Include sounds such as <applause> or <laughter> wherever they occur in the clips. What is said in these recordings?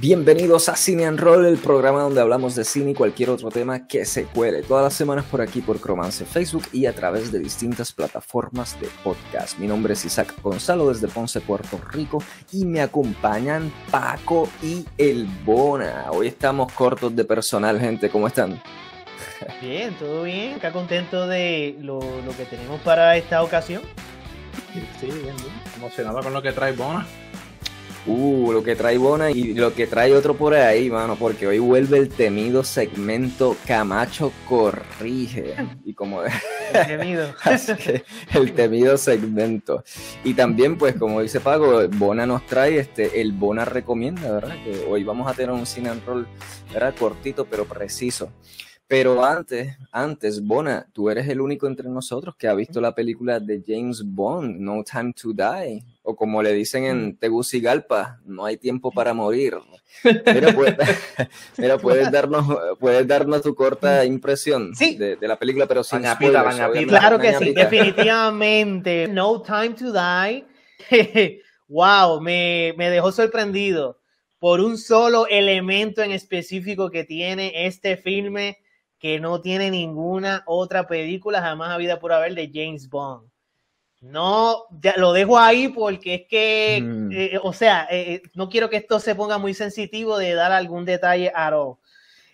Bienvenidos a Cine and Roll, el programa donde hablamos de cine y cualquier otro tema que se cuele. Todas las semanas por aquí por Cromance Facebook y a través de distintas plataformas de podcast. Mi nombre es Isaac Gonzalo desde Ponce, Puerto Rico y me acompañan Paco y El Bona. Hoy estamos cortos de personal, gente. ¿Cómo están? Bien, todo bien. Acá contento de lo, lo que tenemos para esta ocasión. Sí, bien, bien. Emocionado con lo que trae Bona. Uh, lo que trae Bona y lo que trae otro por ahí, mano, porque hoy vuelve el temido segmento Camacho Corrige. Y como <laughs> El temido. Así que el temido segmento. Y también, pues, como dice Pago, Bona nos trae este, el Bona recomienda, ¿verdad? Que hoy vamos a tener un cine and roll, ¿verdad? Cortito, pero preciso. Pero antes, antes, Bona, tú eres el único entre nosotros que ha visto la película de James Bond, No Time to Die, o como le dicen en Tegucigalpa, No hay tiempo para morir. Mira, <laughs> mira, <laughs> puedes darnos, puedes darnos tu corta impresión Sí. de, de la película, pero sin spoilers. Claro que sí, definitivamente. No Time to Die. <laughs> wow, me, me dejó sorprendido por un solo elemento en específico que tiene este filme que no tiene ninguna otra película jamás habida por haber de James Bond. No, ya lo dejo ahí porque es que, Mm. eh, o sea, eh, eh, no quiero que esto se ponga muy sensitivo de dar algún detalle a all.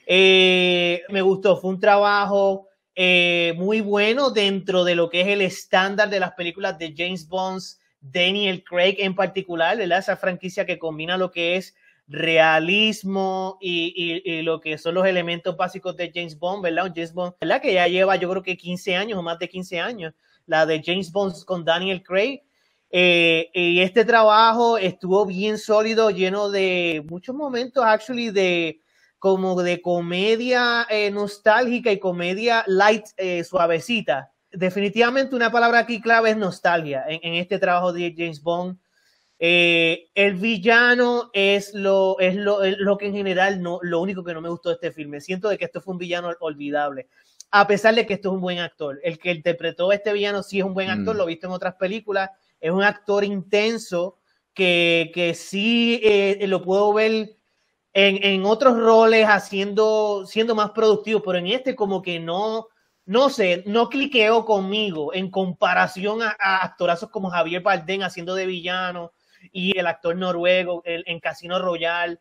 Eh, me gustó, fue un trabajo eh, muy bueno dentro de lo que es el estándar de las películas de James Bond, Daniel Craig en particular, ¿verdad? Esa franquicia que combina lo que es realismo y, y- y lo que son los elementos básicos de James Bond, ¿verdad? Un James Bond, ¿verdad? Que ya lleva yo creo que 15 años o más de 15 años, la de James Bond con Daniel Craig. Eh, y este trabajo estuvo bien sólido, lleno de muchos momentos, actually, de como de comedia eh, nostálgica y comedia light, eh, suavecita. Definitivamente una palabra aquí clave es nostalgia en, en este trabajo de James Bond. El villano es lo, es lo, es lo que en general no, lo único que no me gustó de este filme. Siento de que esto fue un villano olvidable. A pesar de que esto es un buen actor. El que interpretó a este villano sí es un buen actor, Mm. lo he visto en otras películas. Es un actor intenso que, que sí eh, lo puedo ver en, en otros roles haciendo, siendo más productivo, pero en este como que no, no sé, no cliqueó conmigo en comparación a, a actorazos como Javier Bardem haciendo de villano y el actor noruego el- en Casino Royale.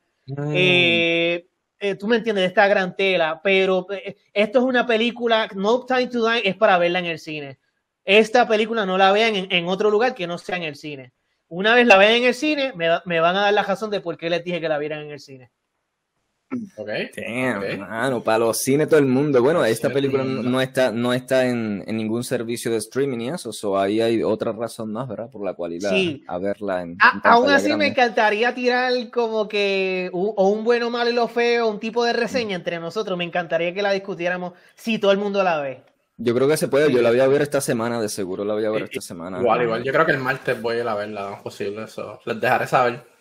Eh, eh, tú me entiendes de esta gran tela, pero eh, esto es una película, No Time to Die es para verla en el cine. Esta película no la vean en, otro lugar que no sea en el cine. Una vez la vean en el cine, me van a dar la razón de por qué les dije que la vieran en el cine. <laughs> Ok. Damn, mano, para los cines todo el mundo. Bueno, Para esta película no, está, no está en, en ningún servicio de streaming y eso, so ahí hay otra razón más, ¿verdad? Por la cual ir a, Sí. a verla en, A- en aún así me encantaría tirar como que u- o un bueno, malo y lo feo, un tipo de reseña entre nosotros. Me encantaría que la discutiéramos si todo el mundo la ve. Yo creo que se puede, yo la voy a ver esta semana, de seguro la voy a ver I- esta semana. Igual, igual. Yo creo que el martes voy a ir a verla, no es posible. Eso. Les dejaré saber.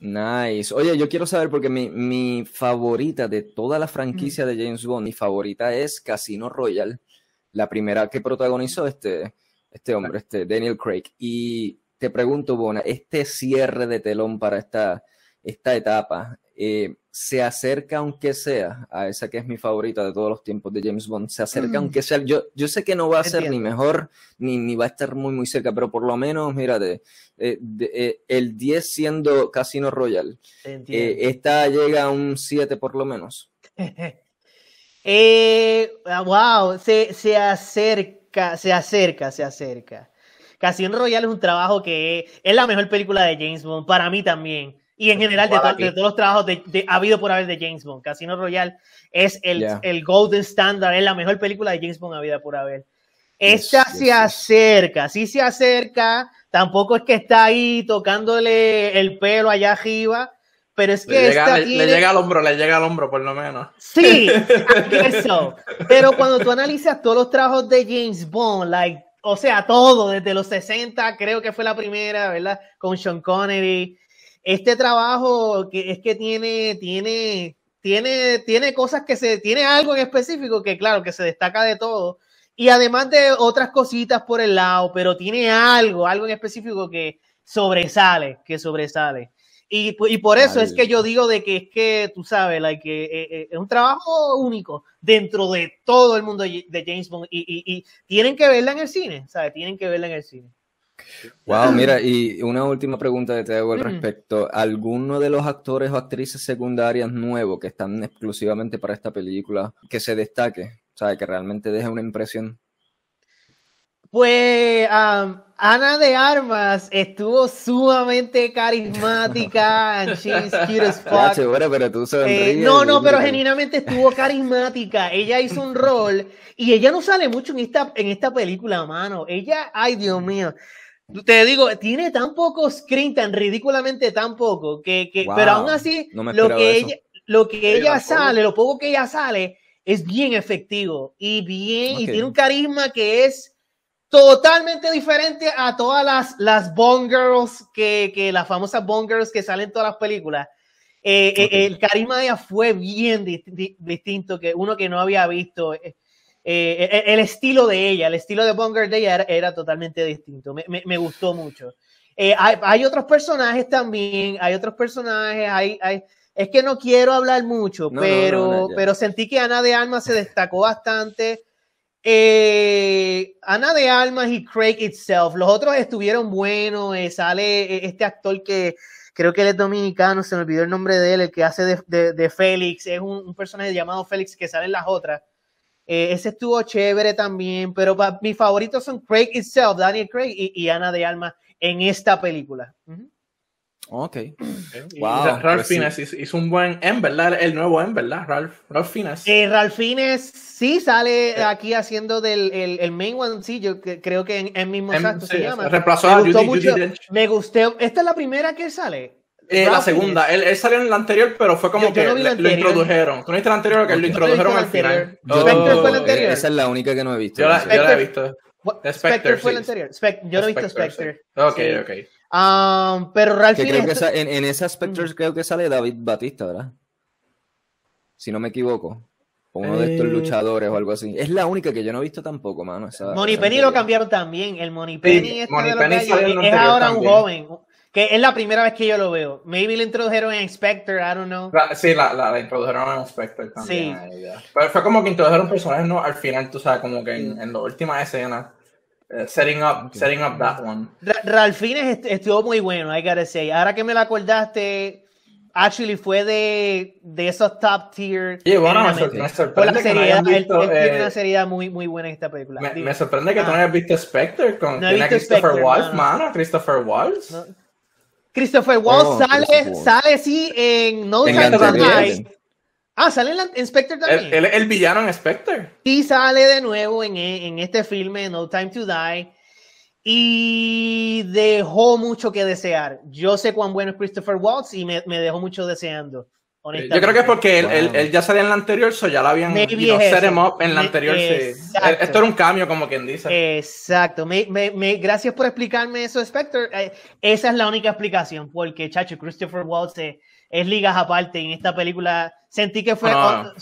Nice. Oye, yo quiero saber porque mi, mi favorita de toda la franquicia de James Bond, mi favorita es Casino Royale, la primera que protagonizó este, este hombre, este Daniel Craig. Y te pregunto, Bona, este cierre de telón para esta, esta etapa, eh, ¿se acerca aunque sea a esa que es mi favorita de todos los tiempos de James Bond? ¿Se acerca Mm. aunque sea? Yo, yo sé que no va a ser ni mejor, ni, ni va a estar muy, muy cerca, pero por lo menos, mírate, eh, de- eh, el 10 siendo Casino Royale, ¿Se eh, entiende? esta llega a un 7 por lo menos. <laughs> Eh, wow, se, se acerca, se acerca, se acerca. Casino Royale es un trabajo que es la mejor película de James Bond, para mí también. Y en general de, to- de todos los trabajos de, de- ha habido por haber de James Bond. Casino Royale es el, el golden standard, es la mejor película de James Bond habida por haber. Esta Yes, se yes, acerca, sí se acerca, tampoco es que está ahí tocándole el pelo allá arriba, pero es que Le llega, esta le, llega al hombro, le llega al hombro por lo menos. Sí, <laughs> eso. Pero cuando tú analizas todos los trabajos de James Bond, like, o sea, todo, desde los 60, creo que fue la primera, ¿verdad? Con Sean Connery. Este trabajo que es que tiene, tiene, tiene, tiene cosas que se, tiene algo en específico que, claro, que se destaca de todo. Y además de otras cositas por el lado, pero tiene algo, algo en específico que sobresale, que sobresale. Y, y por eso es que yo digo de que es que, tú sabes, like, que eh, eh, es un trabajo único dentro de todo el mundo de James Bond y, y, y tienen que verla en el cine, ¿sabes? Tienen que verla en el cine. Wow, <clears throat> mira, y una última pregunta que te hago al respecto. ¿Alguno de los actores o actrices secundarias nuevos que están exclusivamente para esta película que se destaque? O sea, que realmente deje una impresión. Pues Ana de Armas estuvo sumamente carismática <laughs> and she's cute as fuck. pero tú eh, no, no, pero genuinamente estuvo carismática. Ella hizo un rol y ella no sale mucho en esta, en esta película, mano. Ella, ay Dios mío. Te digo, tiene tan poco screen, tan ridículamente tan poco, que, que pero aún así, lo, que ella, lo que ella sale, lo poco que ella sale, es bien efectivo y bien, y tiene un carisma que es totalmente diferente a todas las, las Bond Girls, que, que las famosas Bond Girls que salen en todas las películas. Eh, eh, el carisma de ella fue bien distinto que uno que no había visto. Eh, eh, e, el estilo de ella, el estilo de Bonger de ella era, totalmente distinto. Me, me, gustó mucho. Eh, hay, hay, otros personajes también, hay otros personajes, hay, hay, es que no quiero hablar mucho, pero, pero sentí que Ana de Alma se destacó bastante. Eh, Ana de Almas y Craig Itself, los otros estuvieron buenos. sale este actor que creo que él es dominicano, se me olvidó el nombre de él, el que hace de, de, Félix, es un, un, personaje llamado Félix que sale en las otras. Eh, ese estuvo chévere también, pero mis favoritos son Craig itself, Daniel Craig y, Ana de Alma en esta película. Ok. Wow, Ralph pues Fiennes hizo un buen M, ¿verdad? El nuevo M, ¿verdad? Ralph, Ralph Fiennes. Eh, Ralph Fiennes sí sale eh. aquí haciendo del el, el, main one, sí, yo creo que en, el mismo exacto se llama. Reemplazó a Judy, mucho, Me gustó. Esta es la primera que sale. Eh, la segunda, él, él, salió en la anterior, pero fue como que lo introdujeron. ¿Tú no viste la anterior que lo introdujeron al final? Spectre fue la anterior. Esa es la única que no he visto. Yo la, yo la he visto. Spectre, Spectre fue la anterior. yo no he visto Spectre. Ok, ok. Um, pero Ralph creo que en, en esa Spectre creo que sale David Batista, ¿verdad? Si no me equivoco. uno de estos eh, luchadores o algo así. Es la única que yo no he visto tampoco, mano. Esa, Money Penny lo cambiaron también. El Money Penny, este de la calle, es ahora un joven que es la primera vez que yo lo veo. Maybe le introdujeron en Spectre, I don't know. sí, la, la, introdujeron en Spectre también. Sí. Pero fue como que introdujeron personajes no al final, tú sabes, como que en, en la última escena. Uh, setting up, setting up that one. Ralphines estuvo muy bueno, I gotta say. Ahora que me lo acordaste, actually fue de, de esos top tier. Sí, bueno, me, sorprende la seriedad, que no visto, él, tiene una eh, seriedad muy, muy buena en esta película. Me, me sorprende que tú no hayas visto Spectre con no Christopher Waltz, mano. Christopher Waltz. Christopher Waltz sale, sale sí en No Time to Die. Ah, sale en, Spectre también. El, el, villano en Spectre. Sí, sale de nuevo en, en este filme, No Time to Die. Y dejó mucho que desear. Yo sé cuán bueno es Christopher Waltz y me, me dejó mucho deseando. Yo creo que es porque él, él, ya salía en la anterior, so ya lo habían you know, set him up en la anterior. Sí. Esto era un cambio, como quien dice. Exacto. Me, me, gracias por explicarme eso, Spectre. Eh, esa es la única explicación, porque, chacho, Christopher Waltz es ligas aparte. En esta película sentí que fue ah.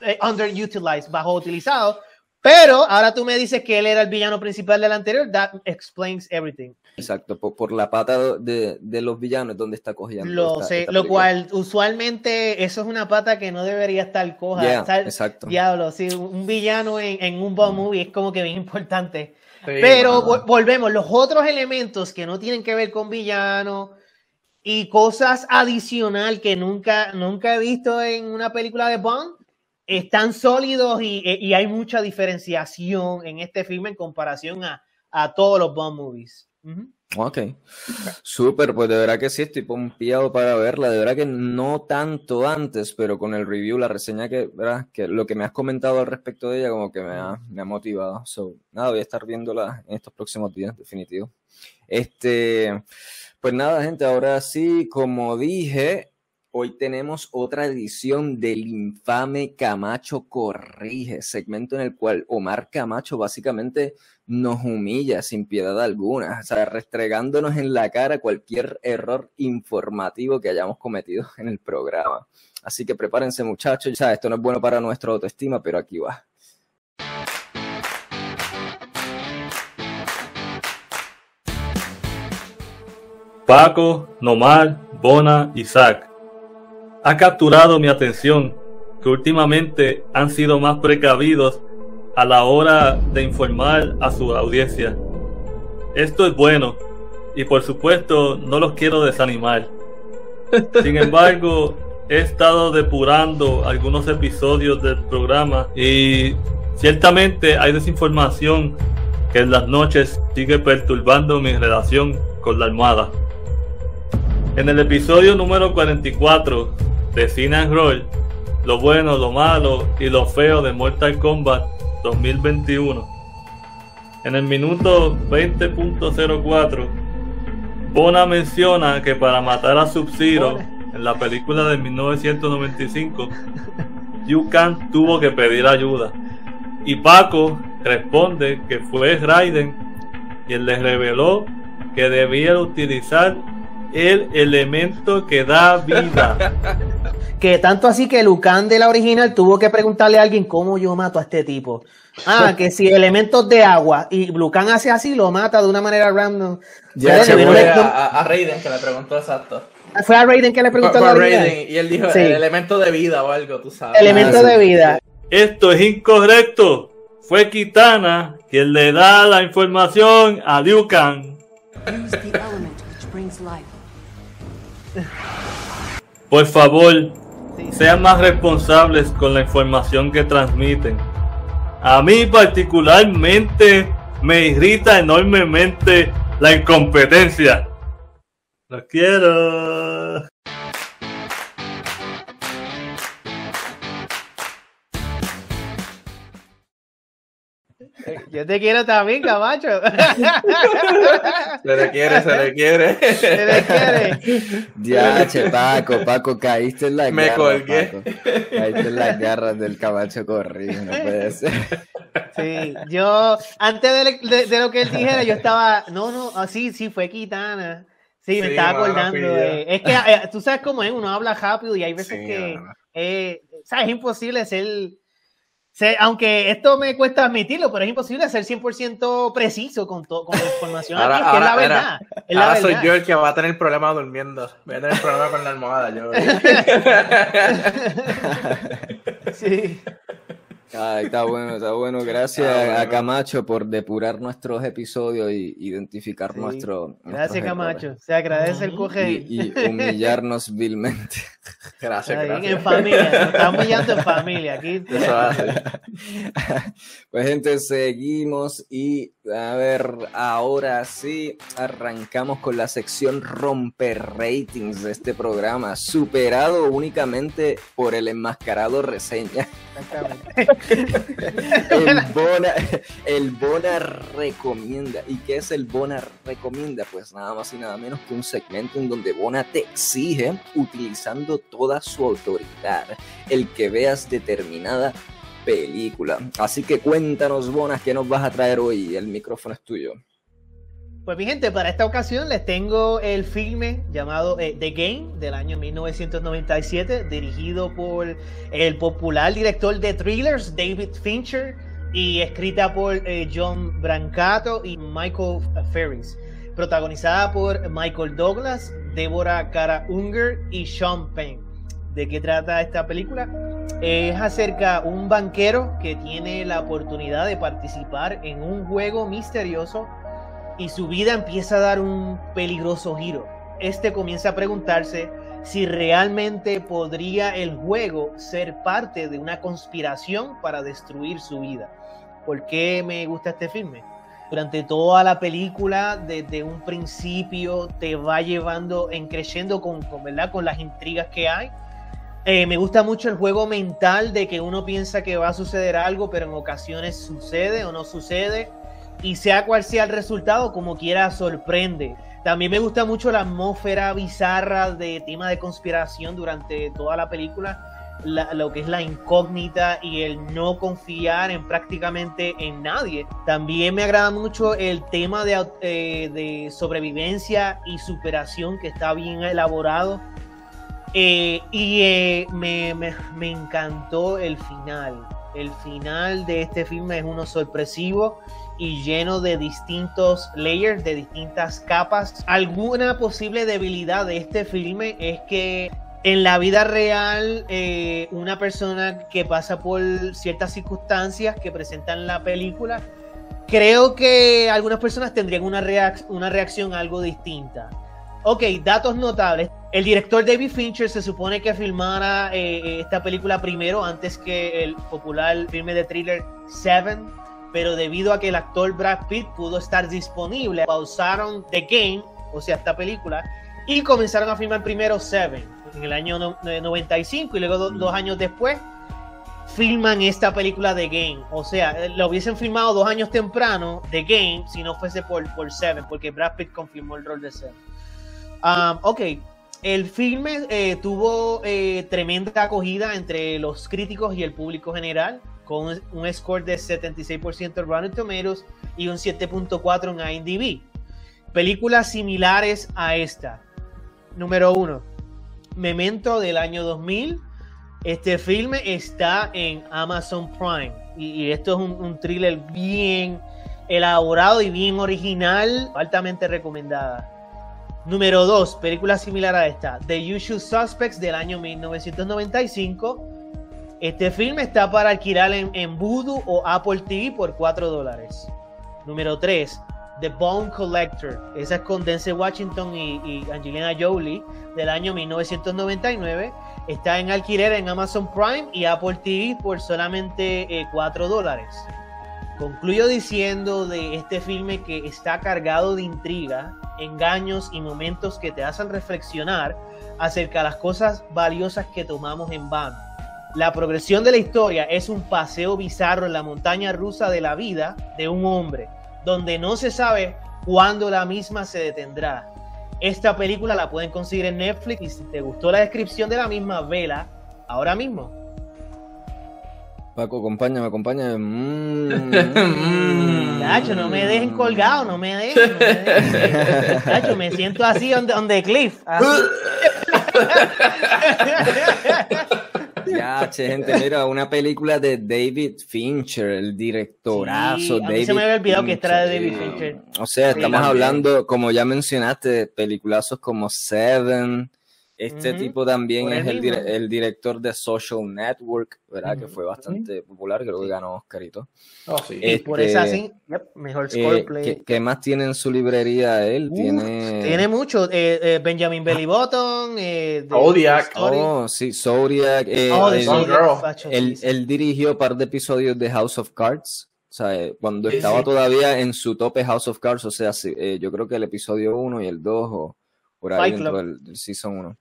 eh, underutilized, bajo utilizado. Pero ahora tú me dices que él era el villano principal del anterior. That explains everything. Exacto, por, la pata de, de, los villanos donde está cogiendo. Lo sé, lo cual usualmente eso es una pata que no debería estar coja. exacto. Diablo, sí, un villano en, en un bomb movie es como que bien importante. Pero volvemos, los otros elementos que no tienen que ver con villano y cosas adicional que nunca, nunca he visto en una película de Bond están sólidos y, y hay mucha diferenciación en este filme en comparación a, a todos los Bond movies. Ok, súper, pues de verdad que sí, estoy pompeado para verla, de verdad que no tanto antes, pero con el review, la reseña que, ¿verdad? que lo que me has comentado al respecto de ella como que me ha, me ha motivado, so, nada, voy a estar viéndola en estos próximos días, definitivo. Este, pues nada, gente, ahora sí, como dije, Hoy tenemos otra edición del infame Camacho Corrige, segmento en el cual Omar Camacho básicamente nos humilla sin piedad alguna, o sea, restregándonos en la cara cualquier error informativo que hayamos cometido en el programa. Así que prepárense muchachos, ya esto no es bueno para nuestra autoestima, pero aquí va. Paco, Nomar, Bona Zack. Ha capturado mi atención que últimamente han sido más precavidos a la hora de informar a su audiencia. Esto es bueno y por supuesto no los quiero desanimar. <laughs> Sin embargo, he estado depurando algunos episodios del programa y ciertamente hay desinformación que en las noches sigue perturbando mi relación con la almohada. En el episodio número 44 de Cine Roll, lo bueno, lo malo y lo feo de Mortal Kombat 2021. En el minuto 20.04, Bona menciona que para matar a Sub-Zero en la película de 1995, Yukan tuvo que pedir ayuda. Y Paco responde que fue Raiden quien le reveló que debía utilizar el elemento que da vida. <laughs> que tanto así que Lucan de la original tuvo que preguntarle a alguien cómo yo mato a este tipo. Ah, que si elementos de agua y Lucan hace así, lo mata de una manera random. Ya se fue a, a, Raiden que le preguntó exacto. Fue a Raiden que le preguntó a Raiden y él dijo el elemento de vida o algo, tú sabes. Elemento ah, de vida. Esto es incorrecto. Fue Kitana quien le da la información a Liu Kang. Por favor, sean más responsables con la información que transmiten. A mí particularmente me irrita enormemente la incompetencia. Los quiero. <laughs> Yo te quiero también, Camacho. <laughs> Se le quiere, se le quiere. Se le quiere. Ya, che, Paco, Paco, caíste en la Me garras. colgué. Caíste en las garras del Camacho corrido, no puede ser. Sí, yo, antes de, de, lo que él dijera, yo estaba, no, no, así, sí, fue Kitana. Sí, me estaba acordando. De, es que eh, tú sabes cómo es, uno habla rápido y hay veces que, eh, ¿sabes? Es imposible ser aunque esto me cuesta admitirlo, pero es imposible ser 100% preciso con, con la información ahora, aquí, que es la verdad. es la ahora soy yo el que va a tener problemas durmiendo. Voy a tener problemas con la almohada. Yo. <laughs> sí. Ay, está bueno, está bueno. Gracias a Camacho por depurar nuestros episodios y identificar sí. nuestro. Gracias, Camacho. Se agradece el coge. Y, y, <laughs> humillarnos vilmente. Gracias, gracias. En familia, nos estamos humillando en familia. Aquí. pues, gente, seguimos y a ver, ahora sí, arrancamos con la sección romper ratings de este programa, superado únicamente por el enmascarado reseña. <laughs> el, Bona, el Bona recomienda. ¿Y qué es el Bona recomienda? Pues nada más y nada menos que un segmento en donde Bona te exige, utilizando toda su autoridad, el que veas determinada película. Así que cuéntanos, Bonas, ¿qué nos vas a traer hoy? El micrófono es tuyo. Pues mi gente, para esta ocasión les tengo el filme llamado eh, The Game del año 1997, dirigido por el popular director de thrillers David Fincher y escrita por eh, John Brancato y Michael Ferris, protagonizada por Michael Douglas, Deborah Cara Unger y Sean Penn. ¿De qué trata esta película? Es acerca de un banquero que tiene la oportunidad de participar en un juego misterioso y su vida empieza a dar un peligroso giro. Este comienza a preguntarse si realmente podría el juego ser parte de una conspiración para destruir su vida. ¿Por qué me gusta este filme? Durante toda la película, desde un principio, te va llevando en creciendo con, con, ¿verdad? con las intrigas que hay eh, me gusta mucho el juego mental de que uno piensa que va a suceder algo, pero en ocasiones sucede o no sucede. Y sea cual sea el resultado, como quiera, sorprende. También me gusta mucho la atmósfera bizarra de tema de conspiración durante toda la película. La, lo que es la incógnita y el no confiar en prácticamente en nadie. También me agrada mucho el tema de, eh, sobrevivencia y superación que está bien elaborado eh, y eh, me, encantó el final. El final de este filme es uno sorpresivo y lleno de distintos layers, de distintas capas. Alguna posible debilidad de este filme es que en la vida real, eh, una persona que pasa por ciertas circunstancias que presentan la película, creo que algunas personas tendrían una, una reacción algo distinta. Ok, datos notables. El director David Fincher se supone que filmara eh, esta película primero antes que el popular filme de thriller Seven, pero debido a que el actor Brad Pitt pudo estar disponible, pausaron The Game, o sea, esta película, y comenzaron a filmar primero Seven en el año 95 y luego dos años después filman esta película de Game. O sea, lo hubiesen filmado dos años temprano de Game si no fuese por, por Seven, porque Brad Pitt confirmó el rol de Seven. Um, ok, el filme eh, tuvo eh, tremenda acogida entre los críticos y el público general, con un score de 76% en Rotten Tomatoes y un 7.4 en IMDb. Películas similares a esta. Número uno, Memento del año 2000. Este filme está en Amazon Prime y, esto es un, thriller bien elaborado y bien original, altamente recomendada. Número 2, película similar a esta, The Usual Suspects del año 1995. Este filme está para alquilar en, en Voodoo o Apple TV por 4 dólares. Número 3, The Bone Collector. Esa es con Denzel Washington y, Angelina Jolie del año 1999. Está en alquiler en Amazon Prime y Apple TV por solamente 4 eh, dólares. Concluyo diciendo de este filme que está cargado de intriga, engaños y momentos que te hacen reflexionar acerca de las cosas valiosas que tomamos en vano. La progresión de la historia es un paseo bizarro en la montaña rusa de la vida de un hombre donde no se sabe cuándo la misma se detendrá. Esta película la pueden conseguir en Netflix y si te gustó la descripción de la misma, vela ahora mismo. Paco, acompáñame, acompáñame. Mm. <laughs> Nacho, no me dejen colgado, no me dejen. Nacho, me siento así on the, cliff. Ya, che, gente, mira, una película de David Fincher, el directorazo. Sí, a mí se me había olvidado que era de David Fincher. O sea, estamos hablando, como ya mencionaste, peliculazos como Seven, este tipo también es el, el, director de Social Network, ¿verdad? Que fue bastante popular, creo que ganó Oscarito. Oh, sí. por eso así, mejor eh, ¿qué, ¿qué, más tiene en su librería él? tiene... tiene mucho. Eh, eh, Benjamin Belly Button. Eh, Zodiac. Oh, sí, Zodiac. oh, él, él, dirigió un par de episodios de House of Cards. O sea, cuando estaba todavía en su tope House of Cards, o sea, yo creo que el episodio 1 y el 2 o por ahí dentro del, del Season 1.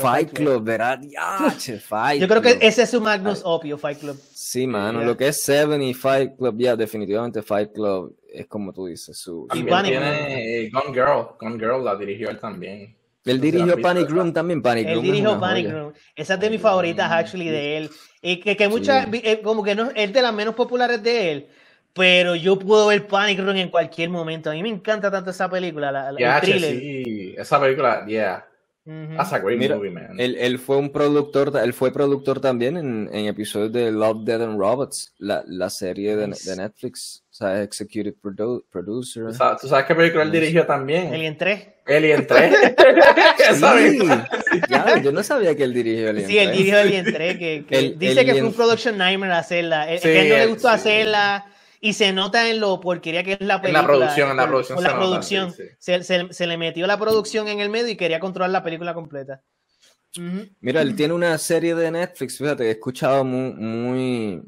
Fight Club, ¿verdad? <laughs> Yo creo que ese es su Magnus Opio, Fight Club. Sí, mano, lo que es Seven y Fight Club, ya, definitivamente Fight Club es como tú dices. Su, y tiene eh, Gone Girl, Gone Girl la dirigió él también. Él dirigió Panic Room también, Panic Room. Él dirigió Panic Room. Esa es de mis favoritas, actually, de él. Y que, que muchas, eh, como que no, es de las menos populares de él, pero yo puedo ver Panic Room en cualquier momento. A mí me encanta tanto esa película, la, el thriller. Sí, esa película, yeah. That's a great movie, man. Él, fue un productor, él fue productor también en, en episodios de Love, Dead and Robots, la, la serie de, de, Netflix. O sea, executive producer. ¿Tú sabes, qué película él dirigió también? Alien 3. Alien 3. <laughs> <laughs> sí. ya, yo no sabía que él dirigió Alien 3. Sí, él dirigió Alien 3. Que, que dice que fue un production nightmare hacerla. Sí, que a él no le gustó hacerla y se nota en lo porquería que es la película. En la producción, en la producción. la producción. Se, se, le metió la producción en el medio y quería controlar la película completa. Mira, él tiene una serie de Netflix, fíjate, he escuchado muy, muy,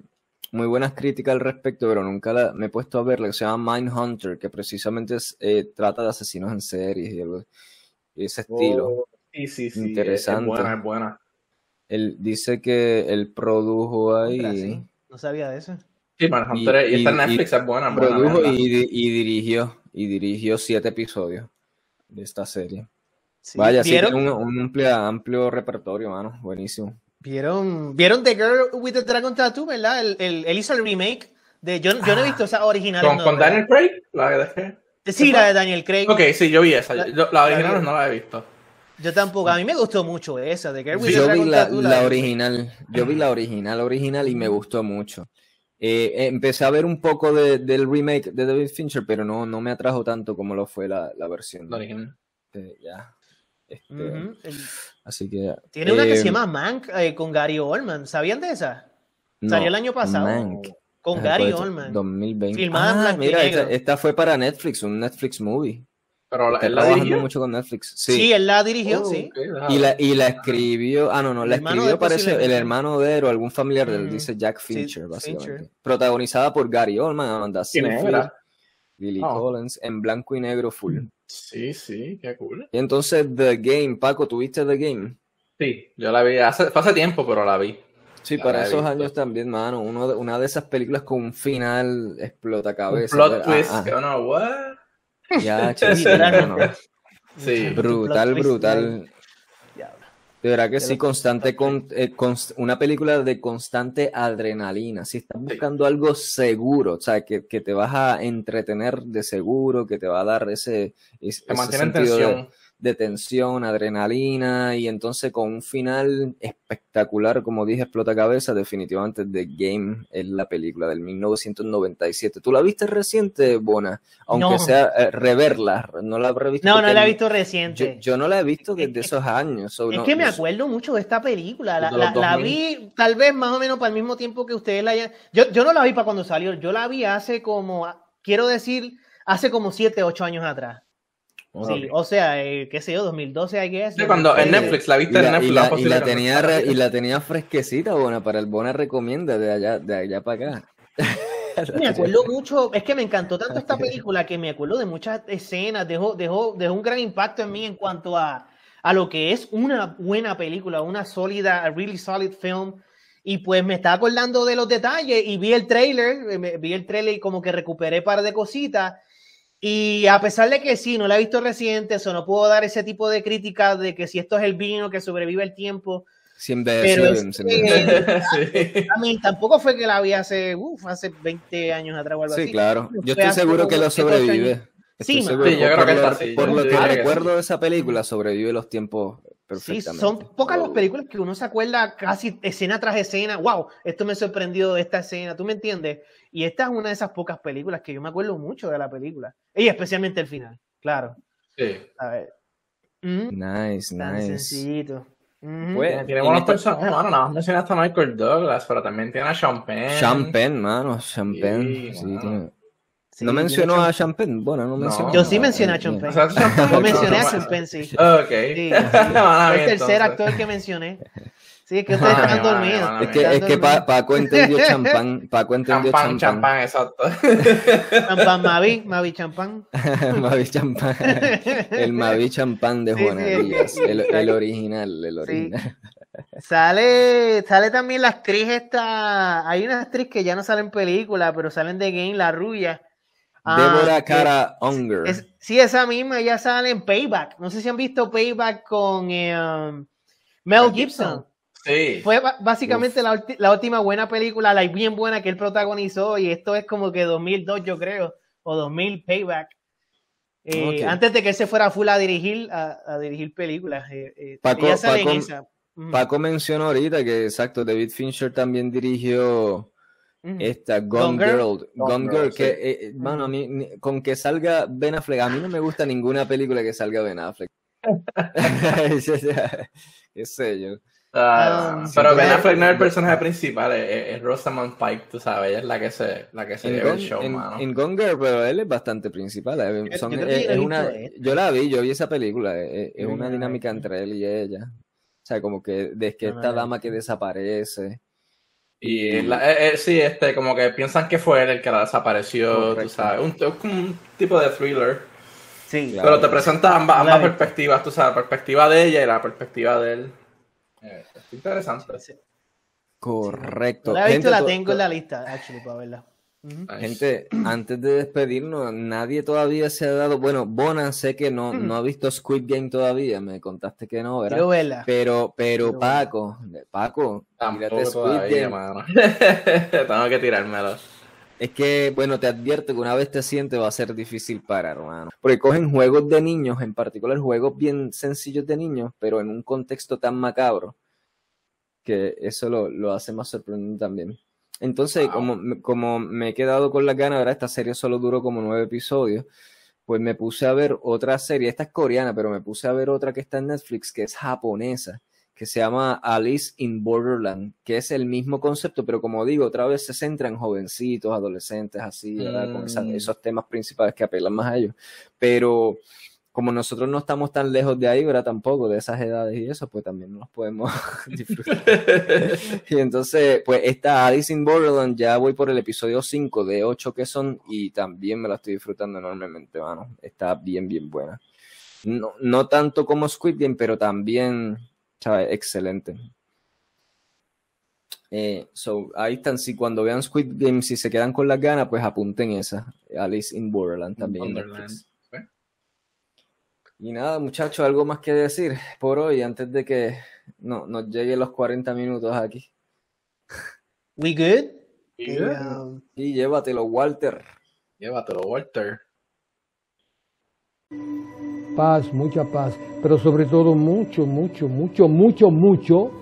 muy buenas críticas al respecto, pero nunca la, me he puesto a verla, que se llama Mindhunter, que precisamente eh, trata de asesinos en series y, ese estilo. Oh, sí, sí, sí. Interesante. Es buena, es buena. Él dice que él produjo ahí. No sabía de eso. Sí, Manhunter y, en Netflix, es buena. Produjo y, y, dirigió, y dirigió siete episodios de esta serie. Vaya, sí, un, un amplio, amplio, repertorio, mano. Buenísimo. ¿Vieron, ¿Vieron The Girl with the Dragon Tattoo, verdad? El, el, él hizo el remake. De, yo, yo no he visto esa original. ¿Con, ¿con Daniel Craig? ¿La de Sí, la de Daniel Craig. Ok, sí, yo vi esa. la original no la he visto. Yo tampoco, a mí me gustó mucho esa de Girl with Yo the vi Dragon la, Tattoo, la de- original, yo vi la original, original y me gustó mucho. Eh, empecé a ver un poco de- del remake de David Fincher, pero no, no me atrajo tanto como lo fue la, la versión La original. de- ya. Este, el- Así que. Tiene una que se eh, llama Mank eh, con Gary Oldman. ¿Sabían de esa? no, Salió el año pasado. Mank. Con Ajá, Gary Oldman. 2020. Filmada Ah, mira, esta fue para Netflix, un Netflix movie. Pero la, Está él la trabajando dirigió. mucho con Netflix. Sí. Sí. él la dirigió, Oh, sí. ok, déjame Y la, y la escribió, ah, no, no, la escribió parece el hermano de él o algún familiar de él, dice Jack Sí, Fincher, básicamente. Fincher. Protagonizada por Gary Oldman, Amanda ¿Quién Seyfried? Lily Oh. Collins, en blanco y negro full. Sí, sí, qué cool. Y entonces The Game, Paco, ¿tuviste The Game? Sí, yo la vi hace, hace tiempo, pero la vi. Sí, La para esos visto. años también, mano. Uno de- una de esas películas con un final explota Un cabeza. plot Ah, twist, ah, que uno, what? Ya, <laughs> sí. Brutal, brutal. De verdad que sí, constante, con, eh, const- una película de constante adrenalina. Si estás buscando algo seguro, o sea, que, que te vas a entretener de seguro, que te va a dar ese, ese, ese sentido de-. De tensión, adrenalina, y entonces con un final espectacular, como dije, explota cabeza, definitivamente The Game es la película del 1997. ¿Tú la viste reciente, Bona? Aunque No. sea eh, reverla, no la habré visto. No, no la he visto reciente. yo no la he visto Es- desde es- esos años. so es no- que me acuerdo mucho de esta película. La, la- la 2000. vi tal vez más o menos para el mismo tiempo que ustedes la hayan. Yo, yo no la vi para cuando salió. Yo la vi hace como, quiero decir, hace como 7, 8 años atrás. Sí, o sea, eh, qué sé yo, 2012, I guess. Sí, cuando en 2013. Netflix, la Y viste en y Netflix. la- y la tenía re- y la tenía fresquecita, Bona, para el Bona recomienda de allá, de allá para acá. <laughs> Me acuerdo mucho, es que me encantó tanto esta película que me acuerdo de muchas escenas, dejó, dejó, dejó un gran impacto en mí en cuanto a, a lo que es una buena película, una sólida, a really solid film. Y pues me estaba acordando de los detalles y vi el trailer, eh, vi el trailer y como que recuperé un par de cositas. Y a pesar de que sí, no la he visto reciente, eso no puedo dar ese tipo de crítica de que si esto es el vino que sobrevive el tiempo. Envejeció Pero es. <laughs> Sí. A mí tampoco fue que la vi hace, uf, hace 20 años atrás o algo Sí, así. claro. Yo estoy seguro que lo sobrevive. Estoy Sí, seguro, Sí, yo creo por que lo- está Por yo lo que recuerdo de esa película, sobrevive los tiempos Sí, son pocas las películas que uno se acuerda casi escena tras escena. Wow, esto me sorprendió de esta escena, ¿tú me entiendes? Y esta es una de esas pocas películas que yo me acuerdo mucho de la película. Y especialmente el final, claro. Sí. A ver. Mm, Nice, tan nice. sencillito. Ujú. Pues, Tiene, tiene en buenos esta- personajes, mano. Nada más mencionaste a Michael Douglas, pero también tiene a Penn. Champagne, mano, Champagne. Sí, Sí, mano. tiene- Sí, ¿No mencionó a Champagne? Bueno, no mencionó. Yo sí <laughs> mencioné a O sea, Penn- Yo mencioné a no, no, Penn, sí. <laughs> Ok. Sí, sí. <laughs> Mala Fue mía, el tercer actor que mencioné. Sí, es que ustedes Mala están mía, dormidos. mala Es que, es que Pa- dormidos. Paco entendió champán. Paco entendió Champán, champán. champán, exacto. Champán Mavi, Mavi Champán. Mavi champán. El Mavi champán de Sí, Juana Díaz. El, original, el original. Sale, sale también la actriz esta. Hay una actriz que ya no sale en película, pero sale en The Game, la rubia. Ah, Débora que- Cara Unger. es- sí, esa misma, ella sale en Payback. No sé si han visto Payback con eh, um, Mel Gibson. Sí. Fue básicamente la, última buena película, la bien buena que él protagonizó, y esto es como que 2002, yo creo, o 2000 Payback. Eh. Antes de que él se fuera full a dirigir, a, a dirigir películas. eh, eh, Paco- Paco- Paco mencionó ahorita que, exacto, David Fincher también dirigió. Esta Gone, Gone Girl. Girl. Gone Girl, Girl, que, sí. eh, eh, mano, a mí, ni- con que salga Ben Affleck, a mí no me gusta ninguna película que salga Ben Affleck. <laughs> Qué sé yo. Ah, Um, pero Ben Affleck no es el personaje principal, es, es- Rosamund Pike, tú sabes, ella es la que se, la que se lleva el show, en- mano. en Gone Girl, pero él es bastante principal. eh, son- yo es- yo una, yo la vi, yo vi esa película. eh, Es, una dinámica entre él y ella. O sea, como que de que esta dama que desaparece. Y la- eh, eh, sí, este, como que piensan que fue él el que la desapareció, tú Correcto. sabes, un, tipo de thriller. Sí, Claro. Pero te presenta ambas, perspectivas, tú sabes, la perspectiva de ella y la perspectiva de él. Eh, es interesante. Correcto. No la he visto, Gente, la tengo en la lista, actually, para verla. Gente, antes de despedirnos, nadie todavía se ha dado. Bueno, Bona, sé que no, Hmm. no ha visto Squid Game todavía. Me contaste que no, ¿verdad? Verla. Pero, pero Quiero Paco, Paco, Tampoco tírate Squid todavía, Game. <laughs> Tengo que tirármelo. Es que, bueno, te advierto que una vez te sientes va a ser difícil parar, hermano. Porque cogen juegos de niños, en particular juegos bien sencillos de niños, pero en un contexto tan macabro, que eso lo, lo hace más sorprendente también. Entonces, como, como me he quedado con la ganas, ¿verdad? Esta serie solo duró como nueve episodios, pues me puse a ver otra serie, esta es coreana, pero me puse a ver otra que está en Netflix, que es japonesa que se llama Alice in Borderland, que es el mismo concepto, pero como digo, otra vez se centra en jovencitos, adolescentes, así, ¿verdad? Con mm. esos temas principales que apelan más a ellos. Pero como nosotros no estamos tan lejos de ahí, ¿verdad? Tampoco de esas edades y eso, pues también nos podemos <laughs> disfrutar. <laughs> y entonces, pues esta Alice in Borderland, ya voy por el episodio 5 de 8 que son y también me la estoy disfrutando enormemente, mano. Está bien, bien buena. No, no tanto como Squid Game, pero también Excelente. Eh, so, ahí están, si cuando vean Squid Game, si se quedan con las ganas, pues apunten esa. Alice in Borderland también. Y nada, muchachos, algo más que decir por hoy antes de que no, nos lleguen los 40 minutos aquí. We good? y um, llévatelo, Walter. Llévatelo, Walter paz, mucha paz, pero sobre todo mucho, mucho, mucho, mucho, mucho